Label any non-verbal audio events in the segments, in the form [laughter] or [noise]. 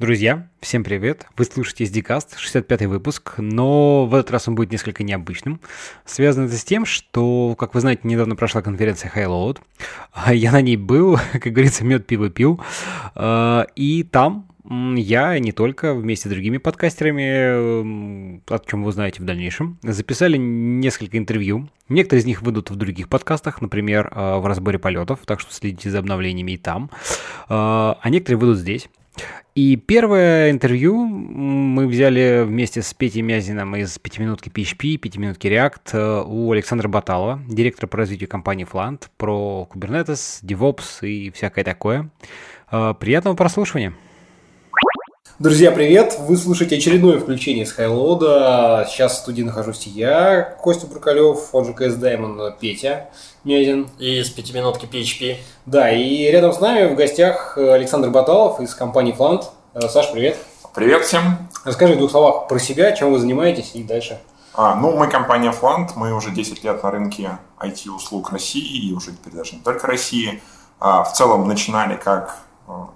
Друзья, всем привет! Вы слушаете SDCast, 65-й выпуск, но в этот раз он будет несколько необычным. Связано это с тем, что, как вы знаете, недавно прошла конференция Highload. [laughs] Я на ней был, [laughs] как говорится, мед пиво пил. А, и там я, не только, вместе с другими подкастерами, о чем вы узнаете в дальнейшем, записали несколько интервью. Некоторые из них выйдут в других подкастах, например, а, в разборе полетов, так что следите за обновлениями и там. А, а некоторые выйдут здесь. И первое интервью мы взяли вместе с Петей Мязиным из «Пятиминутки PHP», «Пятиминутки React» э, у Александра Баталова, директора по развитию компании Flant, про Kubernetes, DevOps и всякое такое. Э, приятного прослушивания! Друзья, привет! Вы слушаете очередное включение с Хайлода. Сейчас в студии нахожусь я, Костя Буркалев, он же CS Diamond, Петя Мязин. И с пятиминутки PHP. Да, и рядом с нами в гостях Александр Баталов из компании Флант. Саш, привет! Привет всем! Расскажи в двух словах про себя, чем вы занимаетесь и дальше. А, ну, мы компания Флант, мы уже 10 лет на рынке IT-услуг России и уже теперь даже не только России. А, в целом начинали как а,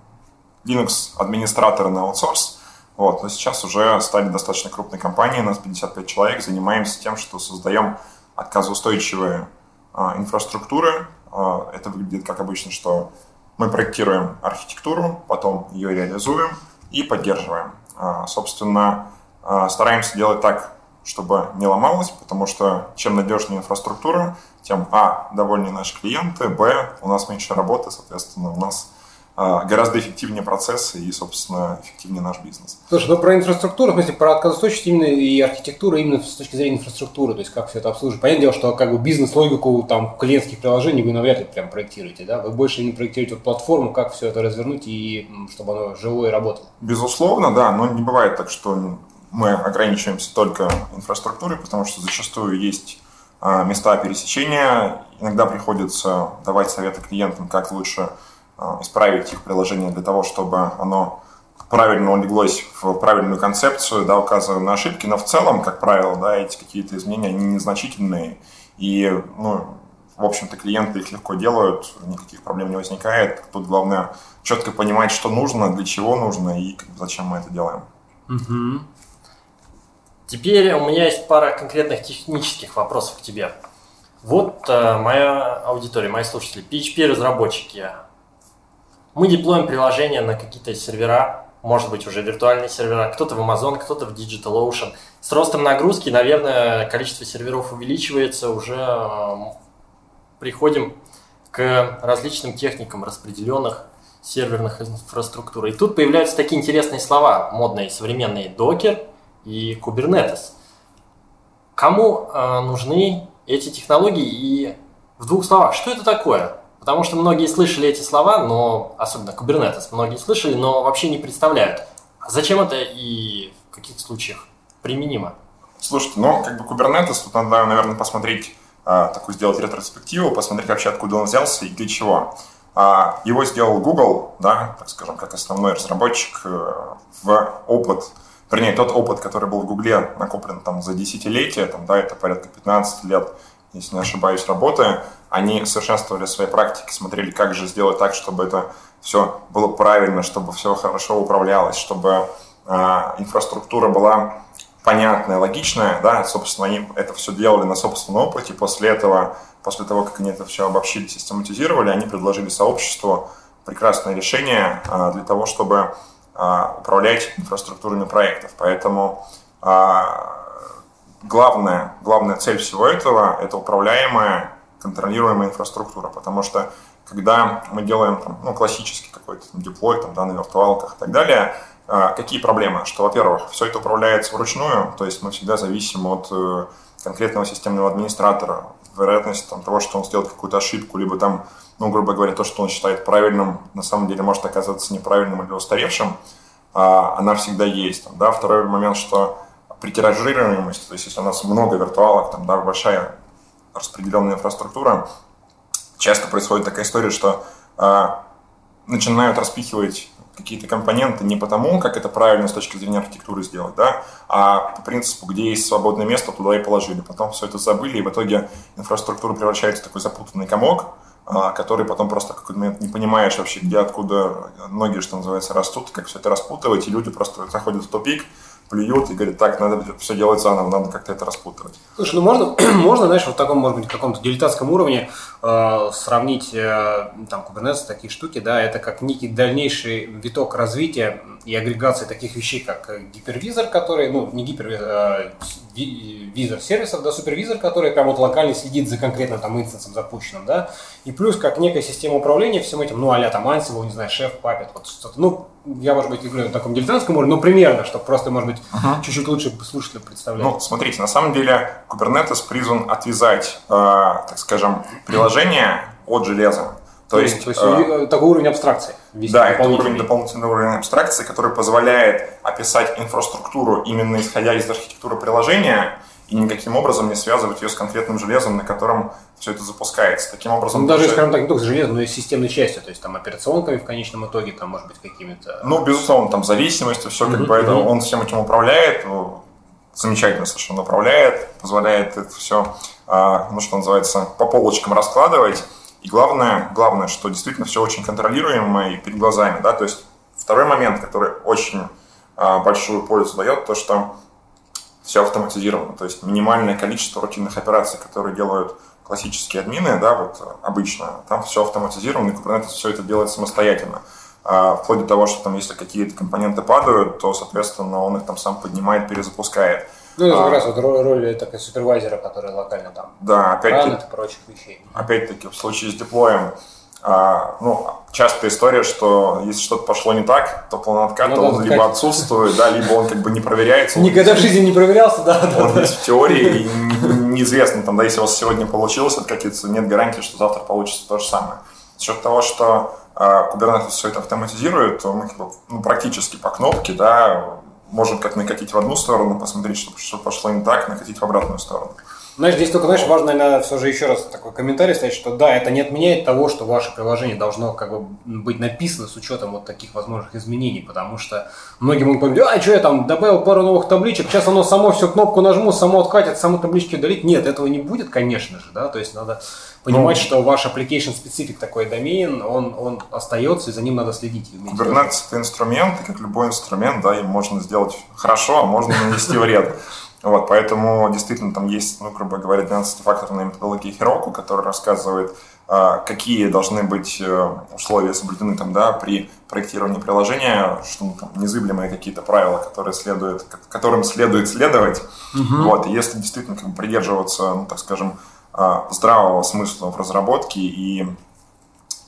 Linux администраторы на аутсорс. Вот, но сейчас уже стали достаточно крупной компанией, у нас 55 человек, занимаемся тем, что создаем отказоустойчивые а, инфраструктуры. А, это выглядит как обычно, что мы проектируем архитектуру, потом ее реализуем и поддерживаем. А, собственно, а, стараемся делать так, чтобы не ломалось, потому что чем надежнее инфраструктура, тем, а, довольнее наши клиенты, б, у нас меньше работы, соответственно, у нас гораздо эффективнее процессы и, собственно, эффективнее наш бизнес. Слушай, ну про инфраструктуру, в смысле, про отказоустойчивость именно и архитектуру именно с точки зрения инфраструктуры, то есть как все это обслуживать. Понятное дело, что как бы бизнес-логику там клиентских приложений вы навряд ли прям проектируете, да? Вы больше не проектируете вот платформу, как все это развернуть и чтобы оно живое работало. Безусловно, да, но не бывает так, что мы ограничиваемся только инфраструктурой, потому что зачастую есть а, места пересечения, иногда приходится давать советы клиентам, как лучше а, исправить их приложение для того, чтобы оно правильно улеглось в правильную концепцию, да, указывая на ошибки, но в целом, как правило, да, эти какие-то изменения, они незначительные, и, ну, в общем-то, клиенты их легко делают, никаких проблем не возникает. Тут главное четко понимать, что нужно, для чего нужно и зачем мы это делаем. Угу. Теперь у меня есть пара конкретных технических вопросов к тебе. Вот э, моя аудитория, мои слушатели, PHP-разработчики, мы деплоим приложение на какие-то сервера, может быть, уже виртуальные сервера, кто-то в Amazon, кто-то в DigitalOcean. С ростом нагрузки, наверное, количество серверов увеличивается, уже приходим к различным техникам распределенных серверных инфраструктур. И тут появляются такие интересные слова, модные, современные, Docker и Kubernetes. Кому э, нужны эти технологии и в двух словах, что это такое? Потому что многие слышали эти слова, но особенно Kubernetes многие слышали, но вообще не представляют, зачем это и в каких случаях применимо. Слушайте, ну, как бы Kubernetes, тут надо, наверное, посмотреть, а, такую сделать ретроспективу, посмотреть вообще, откуда он взялся и для чего. А, его сделал Google, да, так скажем, как основной разработчик э, в опыт, вернее, тот опыт, который был в Гугле накоплен там за десятилетия, там, да, это порядка 15 лет, если не ошибаюсь, работы, они совершенствовали свои практики, смотрели, как же сделать так, чтобы это все было правильно, чтобы все хорошо управлялось, чтобы э, инфраструктура была понятная, логичная, да, собственно, они это все делали на собственном опыте, после этого, после того, как они это все обобщили, систематизировали, они предложили сообществу прекрасное решение э, для того, чтобы э, управлять инфраструктурами проектов, поэтому э, главная, главная цель всего этого – это управляемая, контролируемая инфраструктура, потому что когда мы делаем там, ну, классический какой-то деплой там, да, на виртуалках и так далее, э, какие проблемы? Что, во-первых, все это управляется вручную, то есть мы всегда зависим от э, конкретного системного администратора. Вероятность там, того, что он сделает какую-то ошибку, либо там, ну, грубо говоря, то, что он считает правильным, на самом деле может оказаться неправильным или устаревшим, э, она всегда есть. Там, да? Второй момент, что при тиражируемости, то есть если у нас много виртуалок, там, да, большая распределенная инфраструктура, часто происходит такая история, что э, начинают распихивать какие-то компоненты не потому, как это правильно с точки зрения архитектуры сделать, да, а по принципу, где есть свободное место, туда и положили. Потом все это забыли, и в итоге инфраструктура превращается в такой запутанный комок, а, который потом просто в какой-то не понимаешь вообще, где, откуда ноги, что называется, растут, как все это распутывать, и люди просто заходят в тупик, плюют и говорят, так, надо все делать заново, надо как-то это распутывать. Слушай, ну можно, [clears throat] можно, знаешь, вот в таком, может быть, каком-то дилетантском уровне сравнить э, там Kubernetes, такие штуки, да, это как некий дальнейший виток развития и агрегации таких вещей, как гипервизор, который, ну, не гипервизор, а визор сервисов, да, супервизор, который прям вот локально следит за конкретным там инстансом запущенным, да, и плюс как некая система управления всем этим, ну, а-ля там Ansible, не знаю, шеф, папет, вот что-то, ну, я, может быть, говорю на таком дилетантском уровне, но примерно, чтобы просто, может быть, uh-huh. чуть-чуть лучше слушателю представлять. Ну, смотрите, на самом деле Kubernetes призван отвязать, э, так скажем, приложение от железа. То есть, то есть э, такой уровень абстракции. Да, это уровень, дополнительный уровень абстракции, который позволяет описать инфраструктуру именно исходя из архитектуры приложения и никаким образом не связывать ее с конкретным железом, на котором все это запускается. Таким образом... Ну, даже, даже, скажем так, не только с железом, но и с системной частью, то есть там операционками в конечном итоге, там, может быть, какими-то... Ну, безусловно, там зависимостью, все как бы это, он всем этим управляет, замечательно совершенно управляет, позволяет это все, а, ну, что называется, по полочкам раскладывать. И главное, главное, что действительно все очень контролируемо и перед глазами, да, то есть второй момент, который очень а, большую пользу дает, то, что все автоматизировано, то есть минимальное количество рутинных операций, которые делают классические админы, да, вот обычно, там все автоматизировано, и Kubernetes все это делает самостоятельно. А, вплоть до того, что там, если какие-то компоненты падают, то, соответственно, он их там сам поднимает, перезапускает. Ну, это как а, раз вот роль, роль такой супервайзера, который локально там да, опять и прочих вещей. Опять-таки, в случае с деплоем, а, ну, частая история, что если что-то пошло не так, то план-откат, ну, он либо отсутствует, да, либо он как бы не проверяется. Никогда в жизни не проверялся, да. Он да, есть да. в теории, и неизвестно, там, да, если у вас сегодня получилось откатиться, нет гарантии, что завтра получится то же самое. За счет того, что Kubernetes все это автоматизирует, то мы ну, практически по кнопке, да, можем как накатить в одну сторону, посмотреть, что пошло не так, накатить в обратную сторону. Знаешь, здесь только, знаешь, важно, наверное, все же еще раз такой комментарий ставить, что да, это не отменяет того, что ваше приложение должно как бы быть написано с учетом вот таких возможных изменений, потому что многие могут помнить, а что я там добавил пару новых табличек, сейчас оно само все кнопку нажму, само откатит, само таблички удалить. Нет, этого не будет, конечно же, да, то есть надо понимать, ну, что ваш application специфик такой домен, он, он остается, и за ним надо следить. Kubernetes это инструмент, и как любой инструмент, да, им можно сделать хорошо, а можно нанести вред. Вот, поэтому действительно там есть, ну, грубо говоря, 12-факторная методология Heroku, которая рассказывает, а, какие должны быть э, условия соблюдены там, да, при проектировании приложения, что ну, там, незыблемые какие-то правила, которые следует, которым следует следовать. Угу. Вот, и если действительно как бы, придерживаться, ну, так скажем, а, здравого смысла в разработке и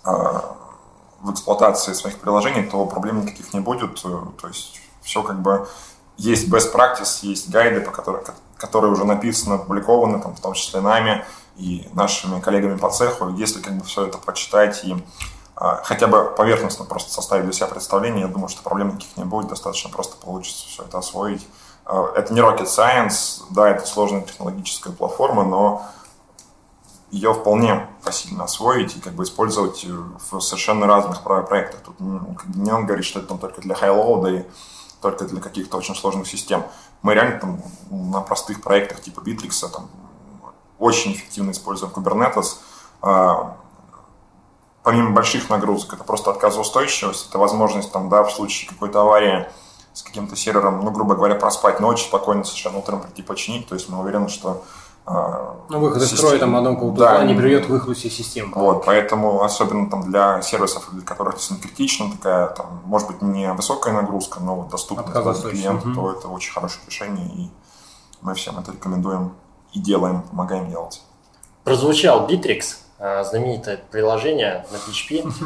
а, в эксплуатации своих приложений, то проблем никаких не будет. То есть все как бы есть best practice, есть гайды, по которым, которые уже написаны, опубликованы, там, в том числе нами и нашими коллегами по цеху. Если как бы все это почитать и а, хотя бы поверхностно просто составить для себя представление, я думаю, что проблем никаких не будет, достаточно просто получится все это освоить. А, это не rocket science, да, это сложная технологическая платформа, но ее вполне посильно освоить и как бы использовать в совершенно разных проектах. Тут не он говорит, что это там только для high-load и только для каких-то очень сложных систем. Мы реально там на простых проектах типа Bittrex там, очень эффективно используем Kubernetes. А, помимо больших нагрузок, это просто отказоустойчивость, это возможность там, да, в случае какой-то аварии с каким-то сервером, ну, грубо говоря, проспать ночь, спокойно совершенно утром прийти починить. То есть мы уверены, что ну, выход из строя там одном да, не приведет к выходу всей системы. Вот, поэтому особенно там для сервисов, для которых действительно критично, такая, там, может быть, не высокая нагрузка, но вот доступность для клиента, угу. то это очень хорошее решение, и мы всем это рекомендуем и делаем, помогаем делать. Прозвучал Bittrex. Э, знаменитое приложение на PHP. [laughs]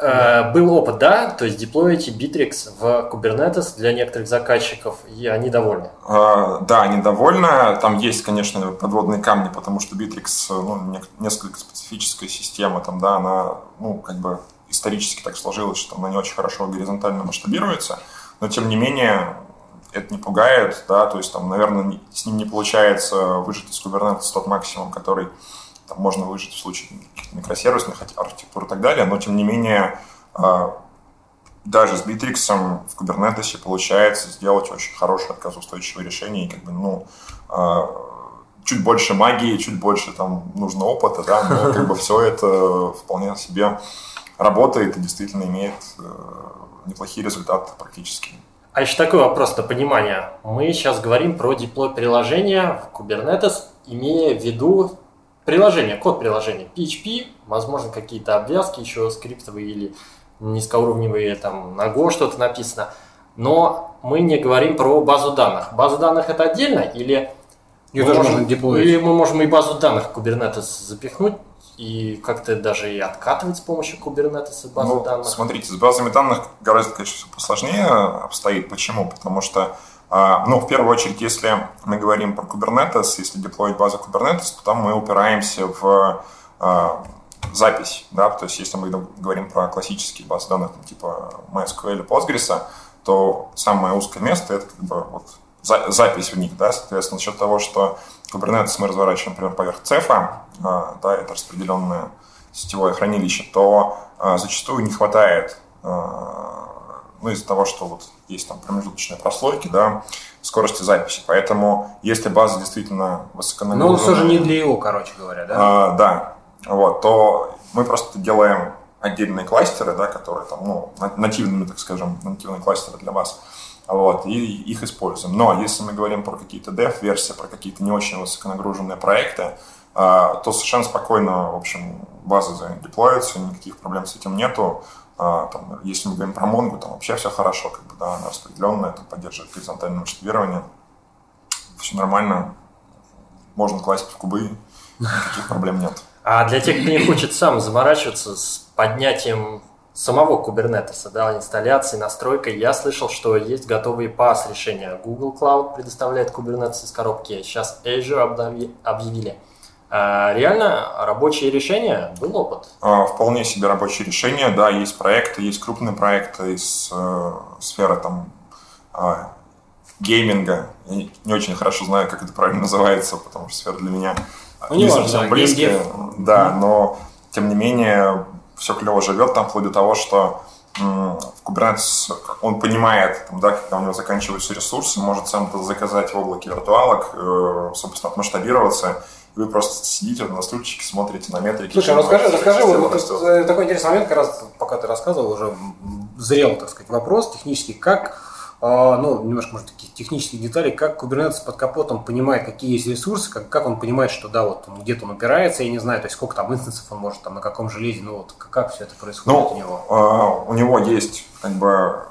Э, был опыт, да, то есть деплоите Bittrex в Kubernetes для некоторых заказчиков, и они довольны? Э, да, они довольны. Там есть, конечно, подводные камни, потому что Bittrex ну, несколько специфическая система, там, да, она, ну, как бы исторически так сложилось, что она не очень хорошо горизонтально масштабируется, но тем не менее это не пугает, да, то есть там, наверное, с ним не получается выжить из Kubernetes тот максимум, который там можно выжить в случае микросервисных архитектур и так далее, но тем не менее а, даже с Bittrex в Kubernetes получается сделать очень хорошее отказоустойчивое решение и как бы, ну, а, чуть больше магии, чуть больше там нужно опыта, да, но как бы все это вполне себе работает и действительно имеет э, неплохие результаты практически. А еще такой вопрос на понимание. Мы сейчас говорим про деплой приложения в Kubernetes, имея в виду приложение, код приложения, PHP, возможно, какие-то обвязки еще скриптовые или низкоуровневые, там, на Go что-то написано. Но мы не говорим про базу данных. База данных это отдельно или Ее мы тоже можем, можно деплоить. или мы можем и базу данных Kubernetes запихнуть и как-то даже и откатывать с помощью Kubernetes базу Ну, данных? смотрите, с базами данных гораздо, конечно, посложнее обстоит. Почему? Потому что, ну, в первую очередь, если мы говорим про Kubernetes, если деплоить базу Kubernetes, то там мы упираемся в а, запись, да, то есть если мы говорим про классические базы данных, типа MySQL или Postgres, то самое узкое место это как бы вот за- запись в них, да, соответственно, за счет того, что Kubernetes мы разворачиваем, например, поверх цефа, а, да, это распределенное сетевое хранилище, то а, зачастую не хватает, а, ну, из-за того, что вот есть там промежуточные прослойки, да, скорости записи. Поэтому, если база действительно Но высоконагруженная... он все же не для его, короче говоря, да? А, да, вот, то мы просто делаем отдельные кластеры, да, которые там, ну, на- нативными, так скажем, нативные кластеры для вас, вот, и их используем. Но если мы говорим про какие-то dev-версии, про какие-то не очень высоконагруженные проекты, а, то совершенно спокойно, в общем, базы задеплоятся, никаких проблем с этим нету. А, там, если мы говорим про Mongo, там вообще все хорошо, как бы, да, она распределенная, там поддерживает горизонтальное масштабирование, все нормально, можно класть в кубы, никаких проблем нет. А для тех, кто не хочет сам заморачиваться с поднятием самого Kubernetes, да, инсталляцией, настройкой, я слышал, что есть готовые PaaS решения. Google Cloud предоставляет Kubernetes из коробки, сейчас Azure объявили. А реально рабочие решения, был опыт. А, Вполне себе рабочее решение, да, есть проекты, есть крупные проекты из э, сферы там а, гейминга. Я не- не очень хорошо знаю, как это правильно [laughs] называется, потому что сфера для меня Ну, не неважно, совсем да, близкая. геймдев. Да, но тем не менее все клево живет там вплоть до того, что в Kubernetes он понимает, там, да, когда у него заканчиваются ресурсы, может сам это заказать в облаке виртуалок, э, собственно, отмасштабироваться, вы просто сидите на стульчике, смотрите на метрики. Слушай, а расскажи, расскажи, вот, растет. такой интересный момент, как раз пока ты рассказывал, уже зрел, так сказать, вопрос технический, как, э, ну, немножко, может, таких технических деталей, как Kubernetes под капотом понимает, какие есть ресурсы, как, как он понимает, что, да, вот он где-то он упирается, я не знаю, то есть сколько там инстансов он может, там, на каком железе, ну, вот как, как все это происходит Ну, у него. э, у него есть как бы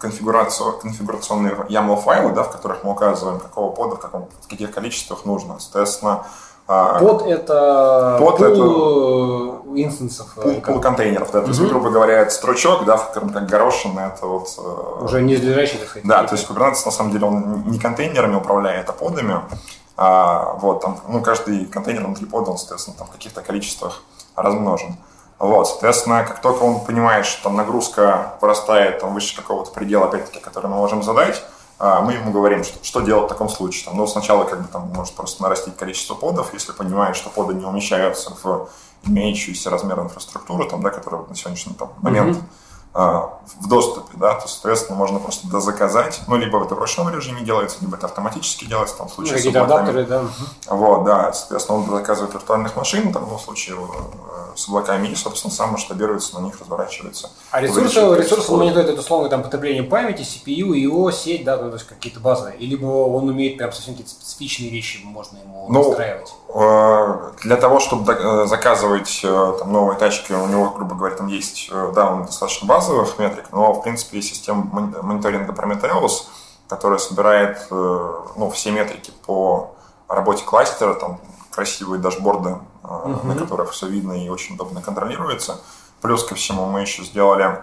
конфигурация, конфигурационные YAML файлы, да, в которых мы указываем, какого пода, в, каком, в каких количествах нужно. Соответственно, э, Под это под пул инстансов, э, пул, как- пул контейнеров, да, то есть, грубо говоря, это стручок, да, в котором как горошина, это вот... э, уже не лежащий, так сказать. Да, то есть Kubernetes на самом деле он не контейнерами управляет, а подами. А, вот, там, ну, каждый контейнер внутри пода, он, соответственно, там в каких-то количествах размножен. Вот, соответственно, как только он понимает, что там нагрузка вырастает там, выше какого-то предела, опять-таки, который мы можем задать, а, мы ему говорим, что, что делать в таком случае. Там, ну, сначала как бы там может просто нарастить количество подов, если понимает, что поды не умещаются в имеющуюся размер инфраструктуры, там, да, которая на сегодняшний там, момент а, в доступе, да, то, соответственно, можно просто дозаказать, ну, либо это в ручном режиме делается, либо это автоматически делается, там, в Ну, случае с какие-то облаками. адаптеры, да. Вот, да, соответственно, он заказывает виртуальных машин, там, ну, в случае э, с облаками, и, собственно, сам масштабируется, на них разворачивается. А ресурсы, ресурсы мониторит это условно там потребление памяти, CPU, его сеть, да, то есть какие-то базовые. И либо он умеет прям совсем какие-то специфичные вещи, можно ему Ну, настраивать. Э, Для того, чтобы э, заказывать э, там, новые тачки, у него, грубо говоря, там есть, да, он достаточно базовых метрик, но, в принципе, есть система мон- мониторинга Prometheus, которая собирает ну, все метрики по работе кластера, там красивые дашборды, э, на которых все видно и очень удобно контролируется. Плюс ко всему мы еще сделали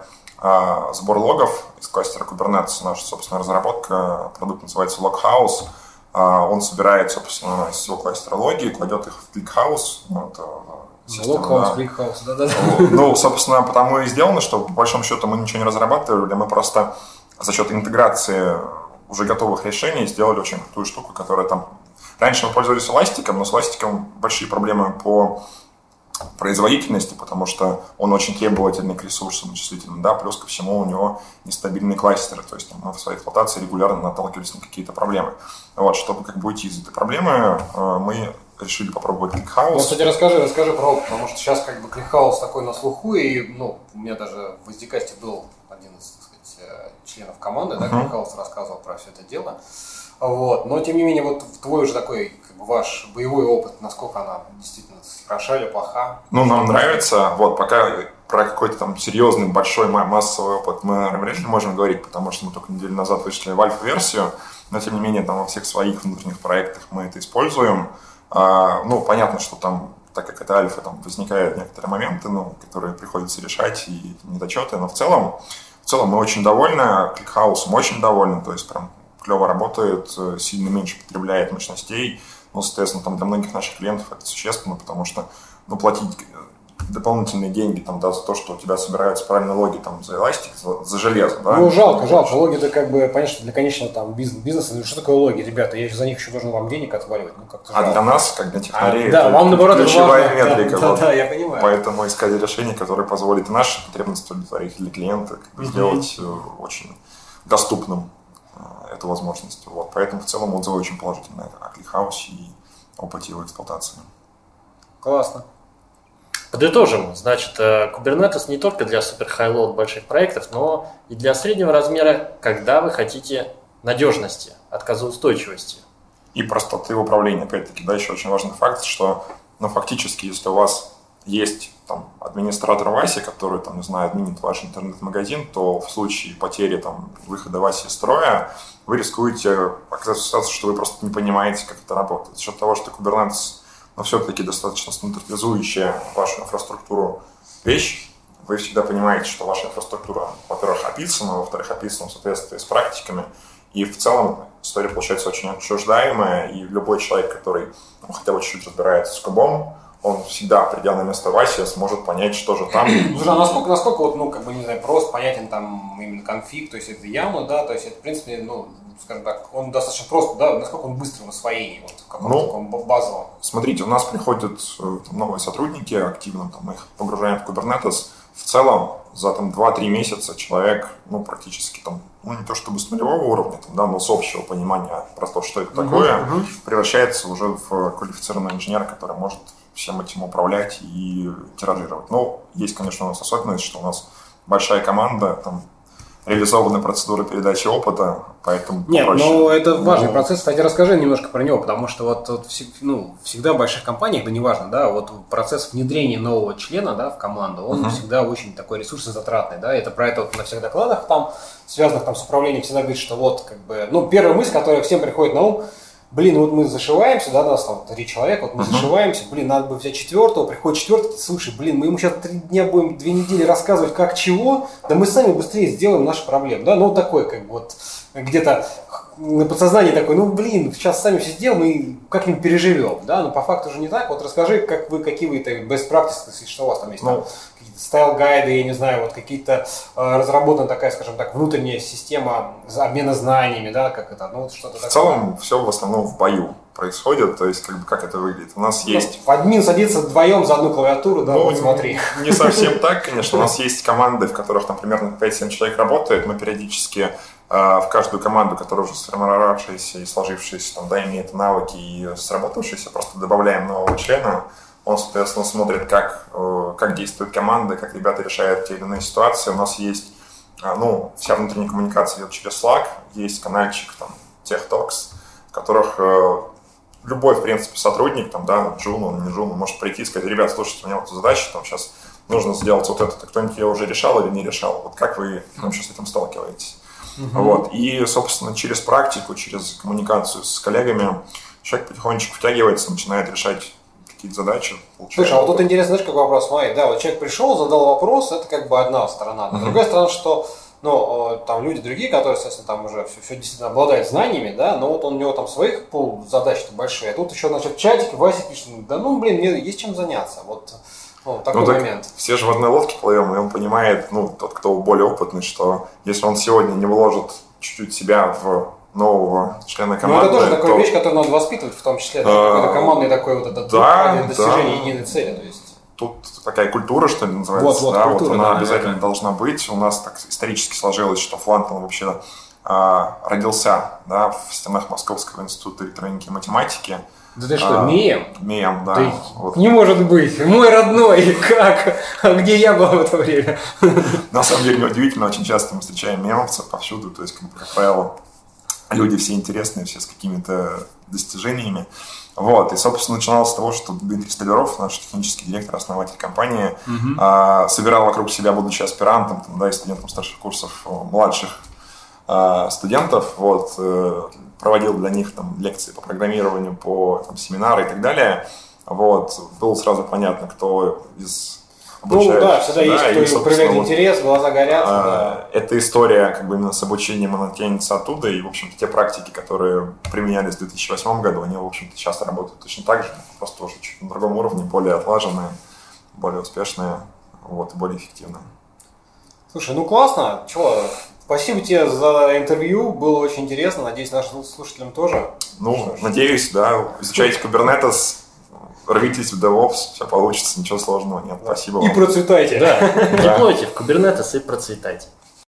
сбор логов из кластера Kubernetes. Наша, собственно, разработка, продукт называется Loghouse. А, Он собирает, собственно, кластера логи, кладет их в ClickHouse. Ну, это, система, Loghouse, да. ClickHouse, да-да-да. Вот. Ну, собственно, потому и сделано, что по большому счету мы ничего не разрабатывали, мы просто за счет интеграции уже готовых решений сделали очень крутую штуку, которая там... Раньше мы пользовались Elastic'ом, но с Elastic'ом большие проблемы по производительности, потому что он очень требовательный к ресурсам чувствительным, да, плюс ко всему у него нестабильные кластеры, то есть мы в своей эксплуатации регулярно наталкивались на какие-то проблемы. Вот, чтобы как бы уйти из этой проблемы, э, мы решили попробовать ClickHouse. Ну, кстати, расскажи, расскажи про опыт, потому что сейчас как бы ClickHouse такой на слуху, и, ну, у меня даже в Издикасте был один из, так сказать, э, членов команды, uh-huh. да, ClickHouse рассказывал про все это дело. Вот. Но, тем не менее, вот твой уже такой, ваш боевой опыт, насколько она действительно хороша или плоха? Ну, нам нравится. Вот, пока про какой-то там серьезный, большой, массовый опыт мы, вряд ли можем говорить, потому что мы только неделю назад вышли в альфа-версию, но, тем не менее, там во всех своих внутренних проектах мы это используем. А, ну, понятно, что там так как это альфа, там возникают некоторые моменты, ну, которые приходится решать и недочеты, но в целом, в целом мы очень довольны, кликхаусом очень довольны, то есть прям клево работает, э, сильно меньше потребляет мощностей. Ну, соответственно, там для многих наших клиентов это существенно, потому что ну, платить э, дополнительные деньги там, да, за то, что у тебя собираются правильные логи там, за эластик, за, за железо. Да? Ну, жалко, жалко. Логи это как бы, что для конечного там бизнеса. бизнеса ну, что такое логи, ребята? Я за них еще должен вам денег отваливать. Ну, как а для нас, как для технарей, а, да, вам, наоборот, ключевая важно. метрика. Да, вот. да, я понимаю. Поэтому искали решение, которое позволит наши потребности удовлетворить для клиента, как бы, сделать э, очень доступным эту возможность. Вот. Поэтому в целом отзывы очень положительные о ClickHouse и опыте его эксплуатации. Классно. Подытожим. Значит, э, Kubernetes не только для супер high больших проектов, но и для среднего размера, когда вы хотите надежности, отказоустойчивости. И простоты управления. Опять-таки, да, еще очень важный факт, что ну, фактически, если у вас есть там, администратор Васи, который, там, не знаю, админит ваш интернет-магазин, то в случае потери там, выхода Васи из строя вы рискуете оказаться в ситуации, что вы просто не понимаете, как это работает. За счет того, что Kubernetes но все-таки достаточно стандартизующая вашу инфраструктуру вещь, вы всегда понимаете, что ваша инфраструктура, во-первых, описана, во-вторых, описана в соответствии с практиками, и в целом история получается очень отчуждаемая, и любой человек, который ну, хотя бы чуть-чуть разбирается с кубом, он всегда, придя на место Васи, сможет понять, что же там. [clears throat] Слушай, а насколько, насколько вот, ну, как бы, не знаю, просто понятен там именно конфиг, то есть это яма, да, то есть это, в принципе, ну, скажем так, он достаточно просто, да, насколько он быстро в освоении, вот, в каком-то ну, таком базовом. Смотрите, у нас приходят э, там, новые сотрудники активно, там, мы их погружаем в Kubernetes. В целом, за там 2-3 месяца человек, ну, практически там, ну, не то чтобы с нулевого уровня, там, да, но с общего понимания про то, что это такое, uh-huh, uh-huh. превращается уже в квалифицированного инженера, который может всем этим управлять и тиражировать. Но есть, конечно, у нас особенность, что у нас большая команда, там реализованы процедуры передачи опыта, поэтому Нет, проще. ну это важный но... процесс. Кстати, расскажи немножко про него, потому что вот, вот ну, всегда в больших компаниях, да неважно, да, вот процесс внедрения нового члена да, в команду, он uh-huh. всегда очень такой ресурсозатратный, да, это про это вот на всех докладах там, связанных там с управлением, всегда говорит, что вот как бы, ну, первая мысль, которая всем приходит на ум, блин, вот мы зашиваемся, да, нас там три человека, вот мы uh-huh. зашиваемся, блин, надо бы взять четвертого, приходит четвертый, слушай, блин, мы ему сейчас три дня будем, две недели рассказывать, как чего, да мы сами быстрее сделаем наши проблемы, да, ну такой, как бы вот, где-то на подсознании такой, ну блин, сейчас сами все сделаем и как-нибудь переживем, да, но по факту же не так, вот расскажи, как вы, какие вы, best practices, что у вас там есть, ну, там, style guide'ы, я не знаю, вот какие-то э, разработана такая, скажем так, внутренняя система обмена знаниями, да, как это, ну вот что-то такое. В целом все в основном в бою происходит, то есть как бы как это выглядит. У нас ну, есть... Админ садится вдвоем за одну клавиатуру, да, ну, вот смотри. Не совсем [laughs] так, конечно. У нас есть команды, в которых там примерно 5-7 человек работает. Мы периодически в каждую команду, которая уже сформировавшаяся и сложившаяся, там, да, имеет навыки и сработавшаяся, просто добавляем нового члена, он, соответственно, смотрит, как, э, как действует команда, как ребята решают те или иные ситуации. У нас есть, э, ну, вся внутренняя коммуникация идет через Slack, есть каналчик, там, TechTalks, в которых э, любой, в принципе, сотрудник, там, да, Джун, он не Джун, может прийти и сказать, ребят, слушайте, у меня вот задача, там, сейчас нужно сделать вот это, кто-нибудь ее уже решал или не решал, вот как вы там, сейчас с этим сталкиваетесь? Uh-huh. Вот. И, собственно, через практику, через коммуникацию с коллегами человек потихонечку втягивается, начинает решать какие-то задачи. Слушай, а вот тут интересно, знаешь, какой вопрос? Смотри, да, вот человек пришел, задал вопрос, это как бы одна сторона. Uh-huh. Другая сторона, что ну, э, там люди другие, которые, естественно, там уже все, все действительно обладают знаниями, да, но вот он, у него там своих пол задач-то большие, а тут еще, значит, чатик, Вася пишет, да ну, блин, мне есть чем заняться, вот ну, такой ну, так момент. Все же в одной лодке плывем, и он понимает, ну, тот, кто более опытный, что если он сегодня не вложит чуть-чуть себя в нового члена команды. Ну, это тоже то... такая вещь, которую надо воспитывать, в том числе, да, какой-то командный такой вот этот да, достижение да. единой цели. То есть. тут такая культура, что ли, называется, Вот, вот, да, культура, вот она да, обязательно наверное. должна быть. У нас так исторически сложилось, что Флантон вообще а, родился да, в стенах Московского института электроники и математики. Да ты что, А, мем? Мем, да. Да вот. Не может быть. Мой родной. [laughs] Как? А где я был в это время? На самом деле неудивительно, очень часто мы встречаем мемовцев повсюду, то есть, как, как правило, люди все интересные, все с какими-то достижениями. Вот, и, собственно, начиналось с того, что Дмитрий Столяров, наш технический директор, основатель компании, а, собирал вокруг себя, будучи аспирантом, там, да, и студентом старших курсов, младших студентов, вот, э, проводил для них там лекции по программированию, по там, семинары и так далее. Вот, было сразу понятно, кто из Ну да, всегда есть, и, кто проявляет вот, интерес, глаза горят. да. а, Эта история как бы именно с обучением, она тянется оттуда, и, в общем-то, те практики, которые применялись в 2008 году, они, в общем-то, часто работают точно так же, просто уже чуть на другом уровне, более отлаженные, более успешные, вот, более эффективные. Слушай, ну классно. Чего? Спасибо тебе за интервью. Было очень интересно. Надеюсь, нашим слушателям тоже. Ну, Что ж. надеюсь, да, изучайте Kubernetes, рвитесь в DevOps, все получится, ничего сложного нет. Спасибо И вам. процветайте. Да, [laughs] деплойте в Kubernetes и процветайте.